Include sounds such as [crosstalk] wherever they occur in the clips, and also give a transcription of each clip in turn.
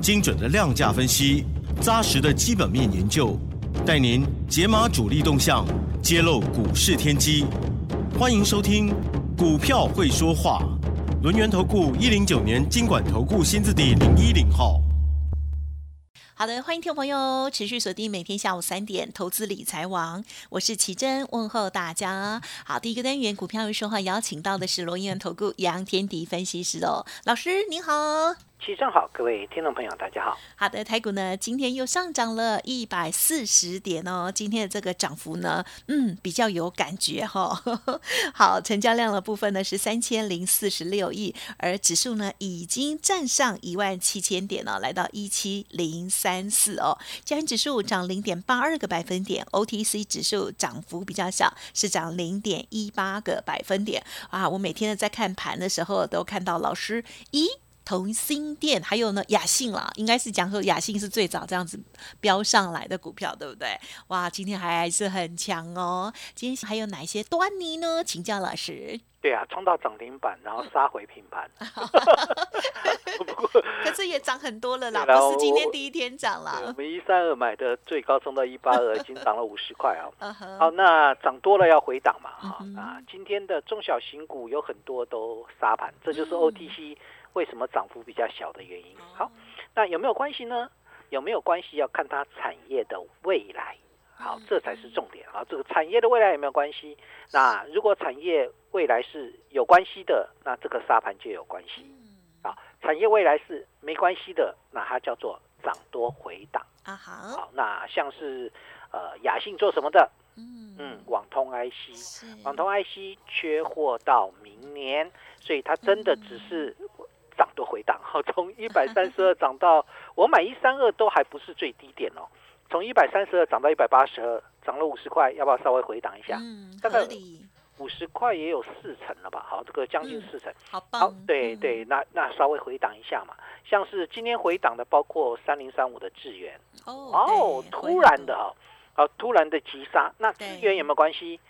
精准的量价分析，扎实的基本面研究，带您解码主力动向，揭露股市天机。欢迎收听《股票会说话》，轮源投顾一零九年经管投顾新字第零一零号。好的，欢迎听众朋友持续锁定每天下午三点投资理财网，我是奇珍，问候大家。好，第一个单元股票会说话，邀请到的是罗源投顾杨天迪分析师哦，老师您好。齐正好，各位听众朋友，大家好。好的，台股呢今天又上涨了一百四十点哦，今天的这个涨幅呢，嗯，比较有感觉哈。[laughs] 好，成交量的部分呢是三千零四十六亿，而指数呢已经站上一万七千点了，来到一七零三四哦。加元指数涨零点八二个百分点，OTC 指数涨幅比较小，是涨零点一八个百分点啊。我每天呢在看盘的时候都看到老师，咦？同心店，还有呢雅信啦，应该是讲说雅信是最早这样子飙上来的股票，对不对？哇，今天还是很强哦。今天还有哪些端倪呢？请教老师。对啊，冲到涨停板，然后杀回平盘。[laughs] 不过，可是也涨很多了啦，不是今天第一天涨了。我们一三二买的最高冲到一八二，已经涨了五十块 [laughs] 啊。好，那涨多了要回档嘛？哈啊，今天的中小型股有很多都杀盘，这就是 OTC。为什么涨幅比较小的原因？好，那有没有关系呢？有没有关系要看它产业的未来。好，这才是重点啊！这个产业的未来有没有关系？那如果产业未来是有关系的，那这个沙盘就有关系。啊，产业未来是没关系的，那它叫做涨多回档啊。好，那像是呃雅信做什么的？嗯嗯，网通 IC，网通 IC 缺货到明年，所以它真的只是。涨都回档，好，从一百三十二涨到我买一三二都还不是最低点哦，从一百三十二涨到一百八十二，涨了五十块，要不要稍微回档一下？嗯，大概五十块也有四成了吧？好，这个将近四成，好棒。对对，那那稍微回档一下嘛，像是今天回档的，包括三零三五的智源哦，突然的哈，好突然的急杀，那智源有没有关系？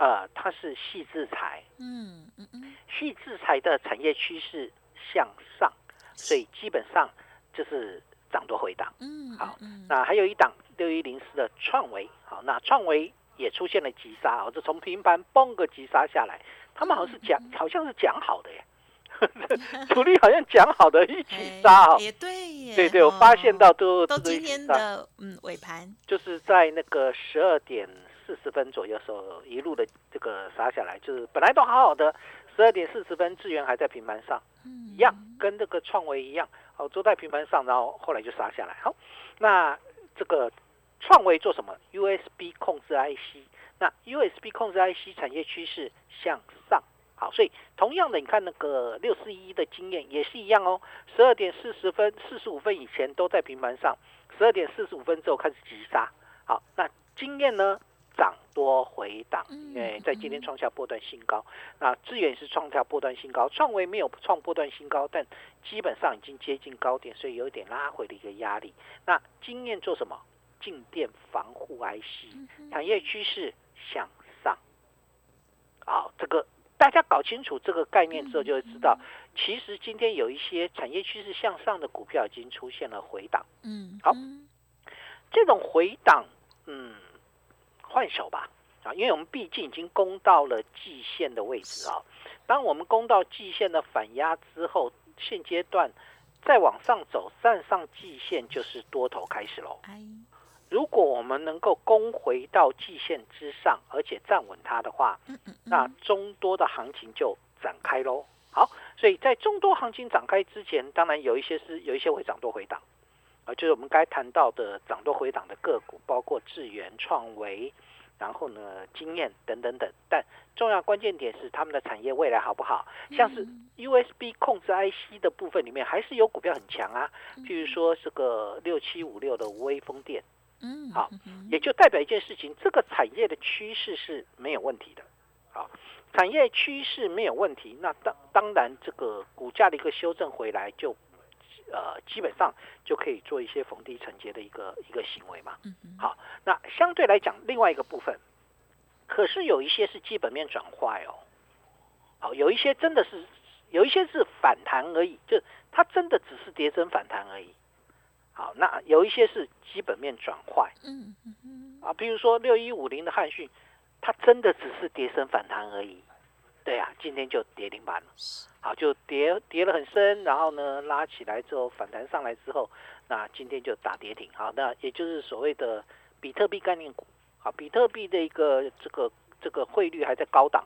呃，它是细制裁，嗯嗯嗯，细制裁的产业趋势。向上，所以基本上就是涨多回档。嗯，好，那还有一档六一零四的创维，好，那创维也出现了急杀哦，这从平盘崩个急杀下来，他们好像是讲，好像是讲好的耶，[laughs] [laughs] 主力好像讲好的一起杀哦，也对耶，对对，我发现到都都今天的嗯尾盘，就是在那个十二点四十分左右时候一路的这个杀下来，就是本来都好好的。十二点四十分，智源还在平盘上，一样跟这个创维一样，好，都在平盘上，然后后来就杀下来。好，那这个创维做什么？USB 控制 IC，那 USB 控制 IC 产业趋势向上，好，所以同样的，你看那个六四一的经验也是一样哦。十二点四十分、四十五分以前都在平盘上，十二点四十五分之后开始急杀。好，那经验呢？涨多回档，因为在今天创下波段新高。那资源是创下波段新高，创维没有创波段新高，但基本上已经接近高点，所以有一点拉回的一个压力。那经验做什么？静电防护 IC，产业趋势向上。好，这个大家搞清楚这个概念之后，就会知道，其实今天有一些产业趋势向上的股票已经出现了回档。嗯，好，这种回档，嗯。换手吧，啊，因为我们毕竟已经攻到了季线的位置啊。当我们攻到季线的反压之后，现阶段再往上走，站上季线就是多头开始喽。如果我们能够攻回到季线之上，而且站稳它的话，那中多的行情就展开喽。好，所以在中多行情展开之前，当然有一些是有一些会涨多回档。啊，就是我们该谈到的涨多回档的个股，包括智源、创维，然后呢经验等等等，但重要关键点是他们的产业未来好不好？像是 USB 控制 IC 的部分里面还是有股票很强啊，譬如说这个六七五六的微风电，嗯，好，也就代表一件事情，这个产业的趋势是没有问题的，好，产业趋势没有问题，那当当然这个股价的一个修正回来就。呃，基本上就可以做一些逢低承接的一个一个行为嘛。好，那相对来讲，另外一个部分，可是有一些是基本面转坏哦。好，有一些真的是有一些是反弹而已，就它真的只是跌升反弹而已。好，那有一些是基本面转坏。嗯嗯嗯。啊，比如说六一五零的汉讯，它真的只是跌升反弹而已。对啊，今天就跌停板了。好，就跌跌了很深，然后呢拉起来之后反弹上来之后，那今天就打跌停。好，那也就是所谓的比特币概念股。好，比特币的一个这个这个汇率还在高档，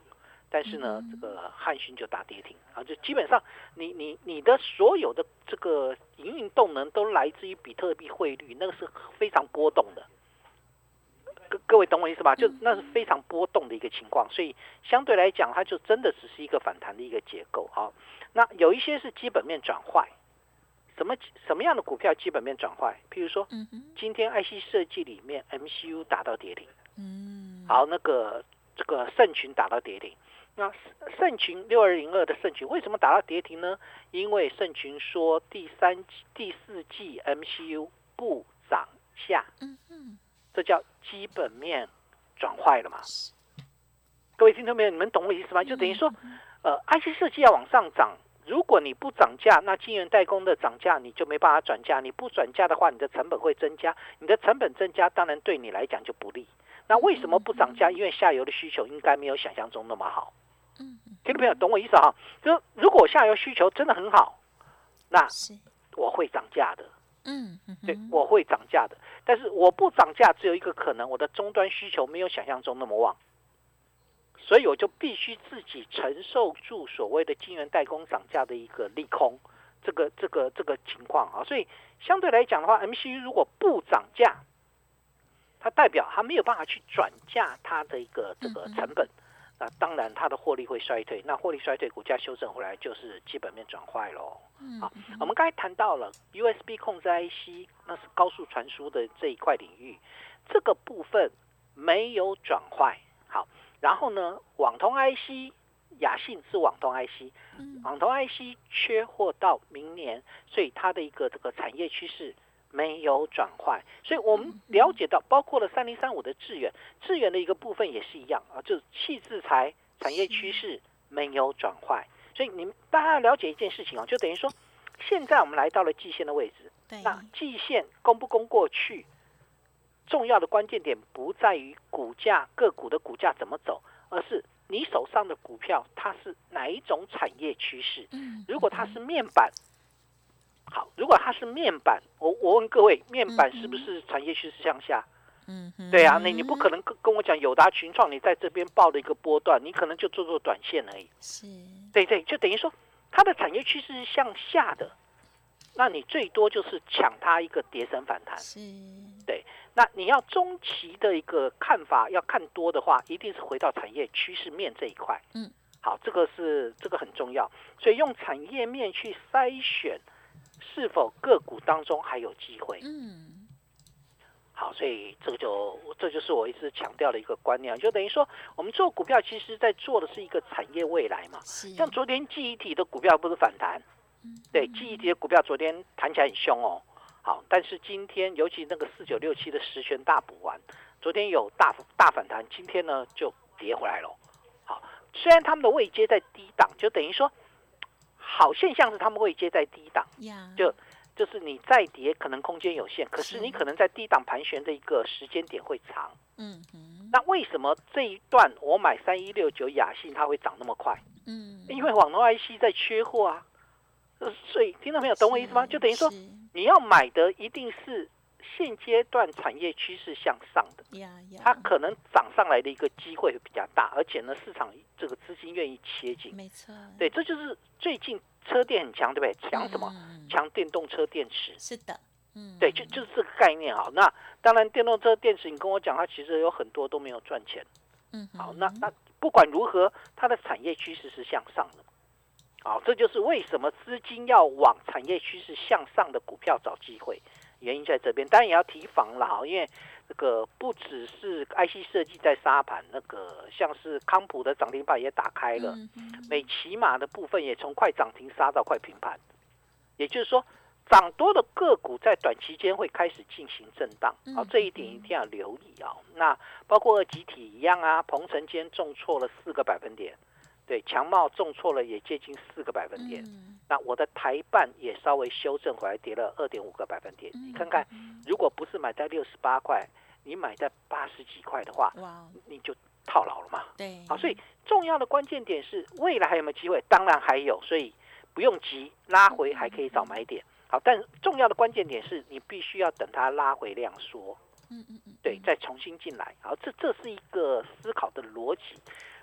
但是呢，这个汉讯就打跌停。啊，就基本上你你你的所有的这个营运动能都来自于比特币汇率，那个是非常波动的。各各位懂我意思吧？就那是非常波动的一个情况，所以相对来讲，它就真的只是一个反弹的一个结构啊。那有一些是基本面转坏，什么什么样的股票基本面转坏？譬如说，今天 IC 设计里面 MCU 打到跌停，嗯，好，那个这个盛群打到跌停。那盛群六二零二的盛群为什么打到跌停呢？因为盛群说第三第四季 MCU 不涨价，嗯嗯。这叫基本面转坏了嘛？各位听众朋友，你们懂我意思吗？就等于说，呃，IC 设计要往上涨，如果你不涨价，那晶圆代工的涨价你就没办法转价。你不转价的话，你的成本会增加，你的成本增加，当然对你来讲就不利。那为什么不涨价？因为下游的需求应该没有想象中那么好。嗯，听众朋友，懂我意思哈？就如果下游需求真的很好，那我会涨价的。嗯，对，我会涨价的，但是我不涨价，只有一个可能，我的终端需求没有想象中那么旺，所以我就必须自己承受住所谓的晶圆代工涨价的一个利空，这个这个这个情况啊，所以相对来讲的话，MCU 如果不涨价，它代表它没有办法去转嫁它的一个这个成本。那当然，它的获利会衰退。那获利衰退，股价修正回来，就是基本面转坏喽。好，我们刚才谈到了 USB 控制 IC，那是高速传输的这一块领域，这个部分没有转坏。好，然后呢，网通 IC，雅信是网通 IC，网通 IC 缺货到明年，所以它的一个这个产业趋势。没有转换，所以我们了解到，包括了三零三五的致远，致远的一个部分也是一样啊，就是气制材产业趋势没有转坏，所以你们大家要了解一件事情哦，就等于说，现在我们来到了季线的位置，那季线攻不攻过去，重要的关键点不在于股价个股的股价怎么走，而是你手上的股票它是哪一种产业趋势，如果它是面板。好，如果它是面板，我我问各位，面板是不是产业趋势向下？嗯，对啊，那你不可能跟跟我讲友达群创，你在这边报了一个波段，你可能就做做短线而已。是，对对，就等于说它的产业趋势是向下的，那你最多就是抢它一个跌升反弹。是，对，那你要中期的一个看法要看多的话，一定是回到产业趋势面这一块。嗯，好，这个是这个很重要，所以用产业面去筛选。是否个股当中还有机会？嗯，好，所以这个就这就是我一直强调的一个观念，就等于说我们做股票，其实在做的是一个产业未来嘛。像昨天记忆体的股票不是反弹？对，记忆体的股票昨天弹起来很凶哦。好，但是今天尤其那个四九六七的十全大补完，昨天有大大反弹，今天呢就跌回来了。好，虽然他们的位阶在低档，就等于说。好现象是他们位阶在低档，就就是你再跌可能空间有限，可是你可能在低档盘旋的一个时间点会长。嗯那为什么这一段我买三一六九雅信它会涨那么快？嗯，因为网络 IC 在缺货啊。所以听到没有？懂我意思吗？就等于说你要买的一定是。现阶段产业趋势向上的，它可能涨上来的一个机会会比较大，而且呢，市场这个资金愿意切进，没错，对，这就是最近车电很强，对不对？强什么？强电动车电池。是的，嗯，对，就就是这个概念啊。那当然，电动车电池，你跟我讲，它其实有很多都没有赚钱。嗯，好，那那不管如何，它的产业趋势是向上的。好，这就是为什么资金要往产业趋势向上的股票找机会，原因在这边。当然也要提防了哈，因为这个不只是 IC 设计在沙盘，那个像是康普的涨停板也打开了，美骑马的部分也从快涨停杀到快平盘，也就是说，涨多的个股在短期间会开始进行震荡，好、嗯这一点一定要留意啊、那包括二集体一样啊，鹏程间重挫了四个百分点，对，强茂重挫了也接近四个百分点。嗯那我的台办也稍微修正回来，跌了二点五个百分点。嗯你看看，如果不是买在六十八块，你买在八十几块的话，你就套牢了嘛。对，好，所以重要的关键点是未来还有没有机会？当然还有，所以不用急，拉回还可以找买点。好，但重要的关键点是你必须要等它拉回量缩，嗯嗯嗯，对，再重新进来。好，这这是一个思考的逻辑。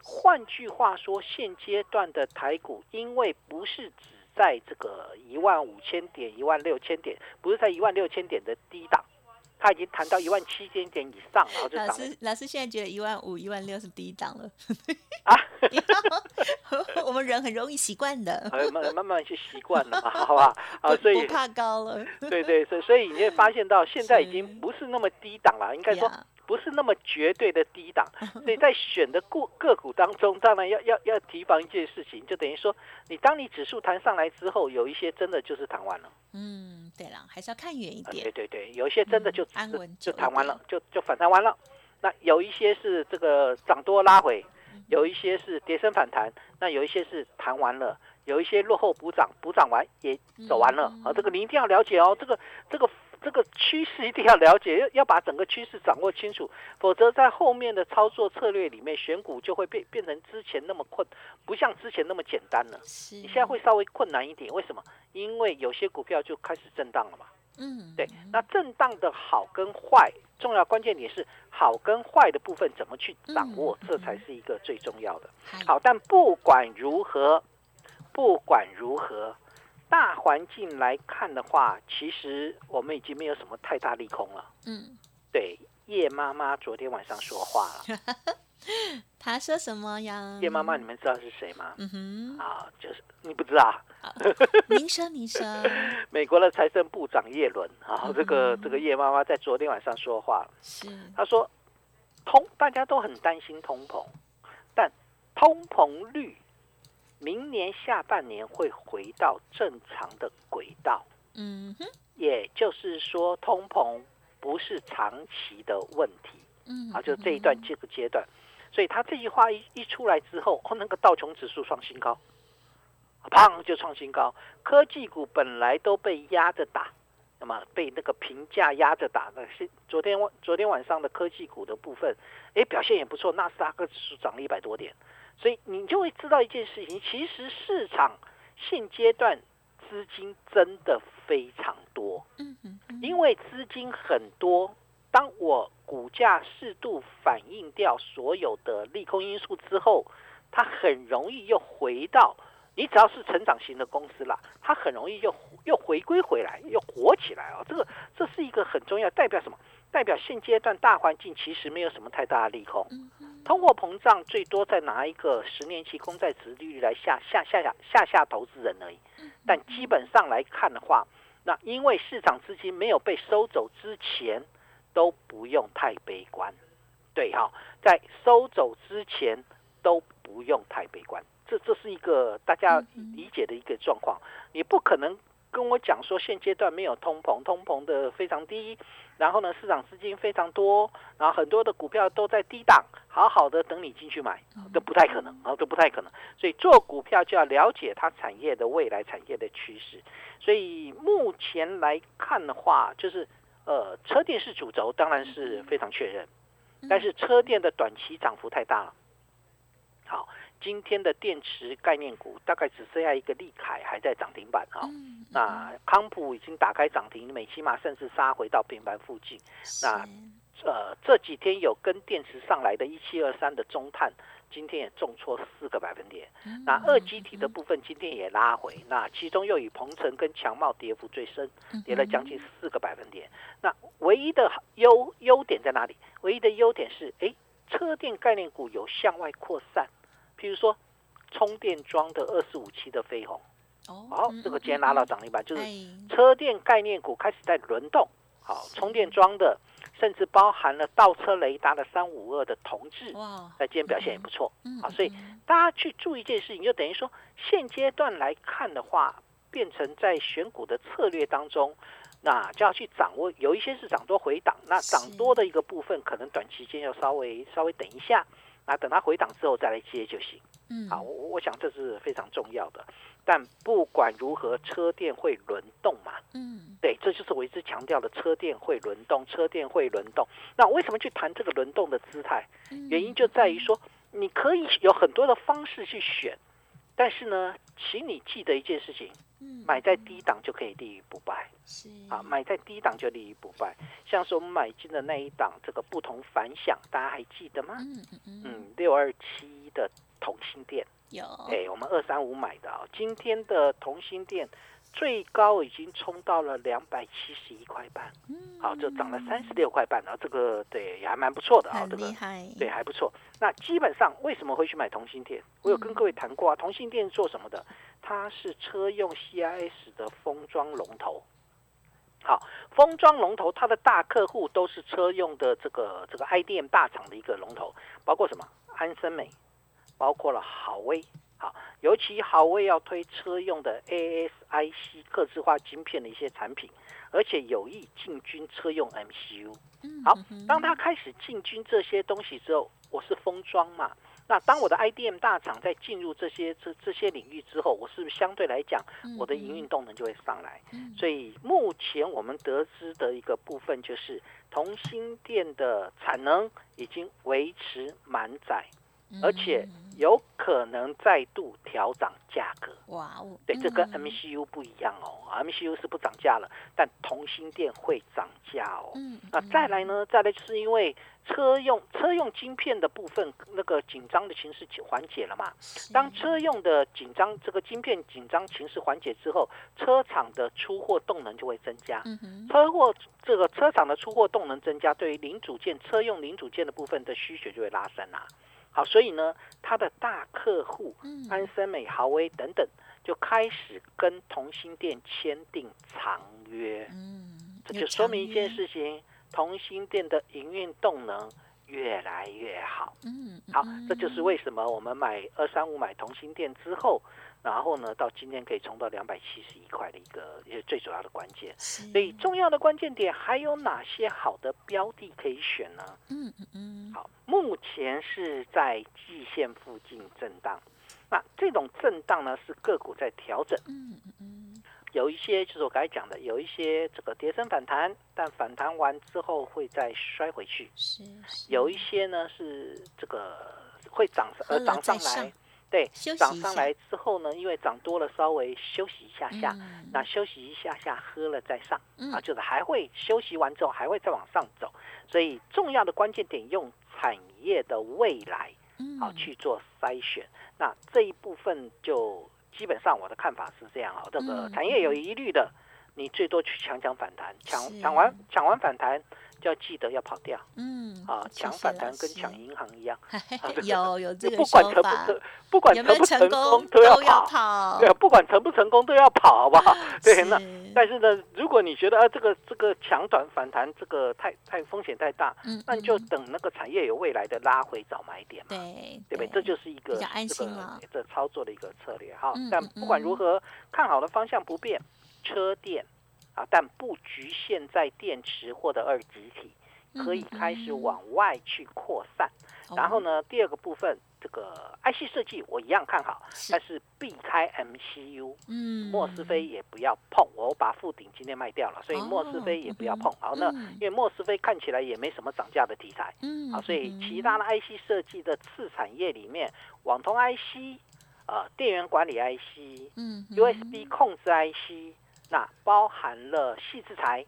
换句话说，现阶段的台股，因为不是只在这个一万五千点、一万六千点，不是在一万六千点的低档，它已经谈到一万七千点以上，然后就老师老师现在觉得一万五、一万六是低档了啊。[laughs] 我们人很容易习惯的，呃，慢慢慢去习惯了嘛，[laughs] 好吧？[laughs] 啊，所以不怕高了，对对，所以所以你会发现到现在已经不是那么低档了，应该说呀不是那么绝对的低档。所以在选的个个股当中，当然要要要提防一件事情，就等于说，你当你指数弹上来之后，有一些真的就是弹完了。嗯，对了，还是要看远一啊，对，对对，有一些真的就嗯安就稳就弹完了，就就反弹完了。那有一些是这个涨多拉回，嗯有一些是跌升反弹，那有一些是弹完了，有一些落后补涨，补涨完也走完了。嗯啊，这个你一定要了解哦，这个这个这个趋势一定要了解，要要把整个趋势掌握清楚，否则在后面的操作策略里面，选股就会变变成之前那么困，不像之前那么简单了。是，你现在会稍微困难一点，为什么？因为有些股票就开始震荡了嘛。嗯，对，那震荡的好跟坏，重要关键点是好跟坏的部分怎么去掌握，嗯这才是一个最重要的。好，但不管如何，不管如何，大环境来看的话，其实我们已经没有什么太大利空了。嗯，对，叶妈妈昨天晚上说话了。[laughs] 他说什么呀？叶妈妈，你们知道是谁吗？嗯哼，啊，就是你不知道，好 [laughs] 您说您说，美国的财政部长耶伦啊，这个嗯这个叶妈妈在昨天晚上说话了。是，他说，通大家都很担心通膨，但通膨率明年下半年会回到正常的轨道，嗯哼，也就是说，通膨不是长期的问题。嗯，啊，就这一段这个阶段。所以他这句话一一出来之后，哦，那个道琼指数创新高，砰就创新高。科技股本来都被压着打，那么被那个评价压着打的是昨天晚昨天晚上的科技股的部分，哎，表现也不错，纳斯达克指数涨了一百多点，所以你就会知道一件事情，其实市场现阶段资金真的非常多，嗯，嗯因为资金很多，当我股价适度反映掉所有的利空因素之后，它很容易又回到你只要是成长型的公司啦，它很容易又又回归回来，又火起来哦。这个这是一个很重要，代表什么？代表现阶段大环境其实没有什么太大的利空，通货膨胀最多再拿一个十年期公债值利率来吓吓吓吓吓吓投资人而已。但基本上来看的话，那因为市场资金没有被收走之前，都不用太悲观。对哈、在收走之前都不用太悲观。这这是一个大家理解的一个状况。你不可能跟我讲说现阶段没有通膨，通膨的非常低，然后呢市场资金非常多，然后很多的股票都在低档，好好的等你进去买，都不太可能啊，都不太可能。所以做股票就要了解它产业的未来产业的趋势。所以目前来看的话，就是呃车电是主轴，当然是非常确认，但是车电的短期涨幅太大了。好，今天的电池概念股大概只剩下一个利凯还在涨停板啊。嗯，那康普已经打开涨停，美骑马甚至杀回到平盘附近。那呃这几天有跟电池上来的一七二三的中碳，今天也重挫四个百分点。那二级体的部分今天也拉回，那其中又以鹏程跟强茂跌幅最深，跌了将近四个百分点。那唯一的优优点在哪里？唯一的优点是，哎，车电概念股有向外扩散，譬如说充电桩的二四五七的飞鸿，哦，这个今天拉到涨停板，就是车电概念股开始在轮动。好，充电桩的，甚至包含了倒车雷达的三五二的同志，哇，那今天表现也不错。好，所以大家去注意一件事情，就等于说现阶段来看的话，变成在选股的策略当中。那就要去掌握，有一些是涨多回档，那涨多的一个部分，可能短期间要稍微稍微等一下，那等它回档之后再来接就行。嗯，好，我我想这是非常重要的。但不管如何，车电会轮动嘛。嗯，对，这就是我一直强调的，车电会轮动，车电会轮动。那为什么去谈这个轮动的姿态？原因就在于说，你可以有很多的方式去选，但是呢，请你记得一件事情。买在低档就可以立于不败，是啊，买在低档就立于不败。像是我们买进的那一档，这个不同凡响，大家还记得吗？嗯嗯嗯，六二七的同心店有，哎，我们二三五买的啊，今天的同心店。最高已经冲到了两百七十一块半，好，就涨了三十六块半，然后这个对也还蛮不错的啊，这个对还不错。那基本上为什么会去买同心店？我有跟各位谈过啊，同心店做什么的？它是车用 CIS 的封装龙头。好，封装龙头，它的大客户都是车用的这个这个 IDM 大厂的一个龙头，包括什么安森美，包括了好威。好，尤其好威要推车用的 ASIC 刻字化晶片的一些产品，而且有意进军车用 MCU。好，当他开始进军这些东西之后，我是封装嘛。那当我的 IDM 大厂在进入这些这这些领域之后，我是不是相对来讲，我的营运动能就会上来？所以目前我们得知的一个部分就是，同心店的产能已经维持满载。而且有可能再度调涨价格。哇哦，对，这跟 MCU 不一样哦，MCU 是不涨价了，但同心电会涨价哦。嗯，那再来呢？再来就是因为车用车用晶片的部分，那个紧张的情势缓解了嘛。当车用的紧张这个晶片紧张情势缓解之后，车厂的出货动能就会增加。嗯车货这个车厂的出货动能增加，对于零组件车用零组件的部分的需求就会拉升啊。好，所以呢，他的大客户安森美、豪威等等，就开始跟同心店签订长约。嗯，这就说明一件事情：同心店的营运动能越来越好。嗯，好，这就是为什么我们买二三五买同心店之后。然后呢，到今天可以冲到两百七十一块的一个也最主要的关键，所以重要的关键点还有哪些好的标的可以选呢？嗯嗯嗯。好，目前是在季线附近震荡，那这种震荡呢是个股在调整。嗯嗯嗯。有一些就是我刚才讲的，有一些这个跌升反弹，但反弹完之后会再摔回去。是。有一些呢是这个会涨而涨上来。对，涨上来之后呢，因为涨多了，稍微休息一下下，那休息一下下，喝了再上，啊，就是还会休息完之后还会再往上走，所以重要的关键点用产业的未来，好去做筛选，那这一部分就基本上我的看法是这样啊，这个产业有疑虑的，你最多去抢抢反弹，抢抢完抢完反弹。就要记得要跑掉，嗯，啊，抢反弹跟抢银行一样，[laughs] 有有这个不管成不成，不管成不成功都要跑，对，不管成不成功都要跑，好不好？[laughs] 对，那但是呢，如果你觉得啊，这个这个抢短反弹这个太太风险太大，嗯，那你就等那个产业有未来的拉回找买点嘛，对，对不对？这就是一个比较安心了。这操作的一个策略哈。但不管如何，看好的方向不变，车电。啊，但不局限在电池或者二极体，可以开始往外去扩散。然后呢，第二个部分，这个 IC 设计我一样看好，但是避开 MCU，嗯，莫斯菲也不要碰。我把富鼎今天卖掉了，所以莫斯菲也不要碰。好，那因为莫斯菲看起来也没什么涨价的题材，嗯，好，所以其他的 IC 设计的次产业里面，网通 IC，呃，电源管理 IC，嗯，USB 控制 IC。那包含了细制材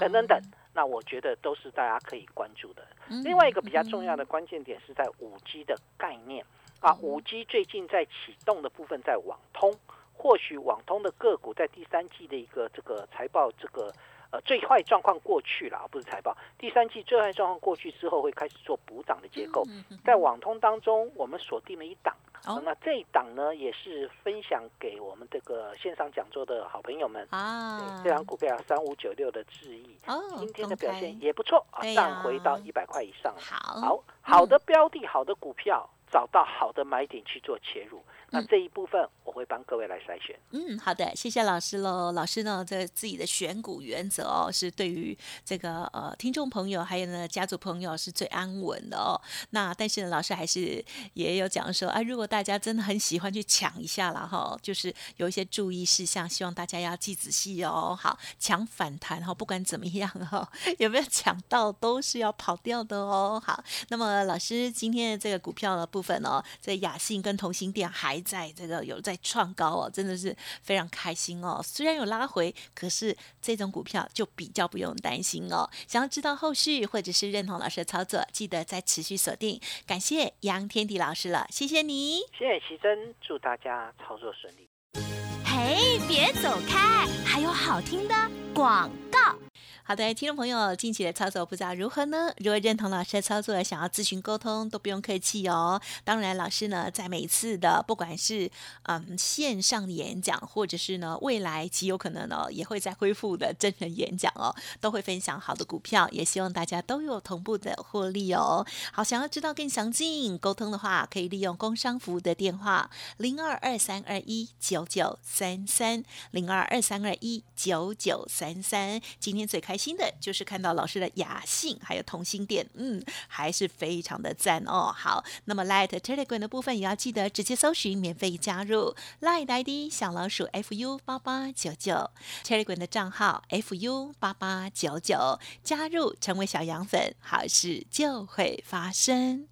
等等等，那我觉得都是大家可以关注的。嗯另外一个比较重要的关键点是在五 G 的概念。啊，五 G 最近在启动的部分在网通，或许网通的个股在第三季的一个这个财报这个呃最坏状况过去了，不是财报，第三季最坏状况过去之后会开始做补涨的结构。在网通当中，我们锁定了一档，哦那这一档呢也是分享给我们这个线上讲座的好朋友们。这档股票三五九六的智易，哦，今天的表现也不错啊上回到一百块以上好。好的标的、好的股票，找到好的买点去做切入。那嗯这一部分我会帮各位来筛选。嗯，好的，谢谢老师喽。老师呢，这自己的选股原则哦，是对于这个呃听众朋友还有呢家族朋友是最安稳的哦。那但是呢，老师还是也有讲说，啊，如果大家真的很喜欢去抢一下了哈，就是有一些注意事项，希望大家要记仔细哦。好，抢反弹哈，不管怎么样哈，[laughs] 有没有抢到都是要跑掉的哦。好，那么老师今天的这个股票的部分哦，在雅信跟同心店还在这个有在创高哦，真的是非常开心哦。虽然有拉回，可是这种股票就比较不用担心哦。想要知道后续或者是认同老师的操作，记得再持续锁定。感谢杨天迪老师了，谢谢你。谢谢奇珍，祝大家操作顺利。嘿，别走开，还有好听的广告。好的，听众朋友，近期的操作不知道如何呢？如果认同老师的操作，想要咨询沟通，都不用客气哦。当然，老师呢，在每一次的不管是嗯线上演讲，或者是呢未来极有可能呢也会再恢复的真人演讲哦，都会分享好的股票，也希望大家都有同步的获利哦。好，想要知道更详尽沟通的话，可以利用工商服务的电话零二二三二一九九三三零二二三二一九九三三。今天最开新的就是看到老师的雅兴还有同心店，嗯，还是非常的赞哦。好，那么 Light Telegram 的部分也要记得直接搜寻免费加入 Light ID 小老鼠 fu 八八九九 Telegram 的账号 fu 八八九九，加入成为小羊粉，好事就会发生。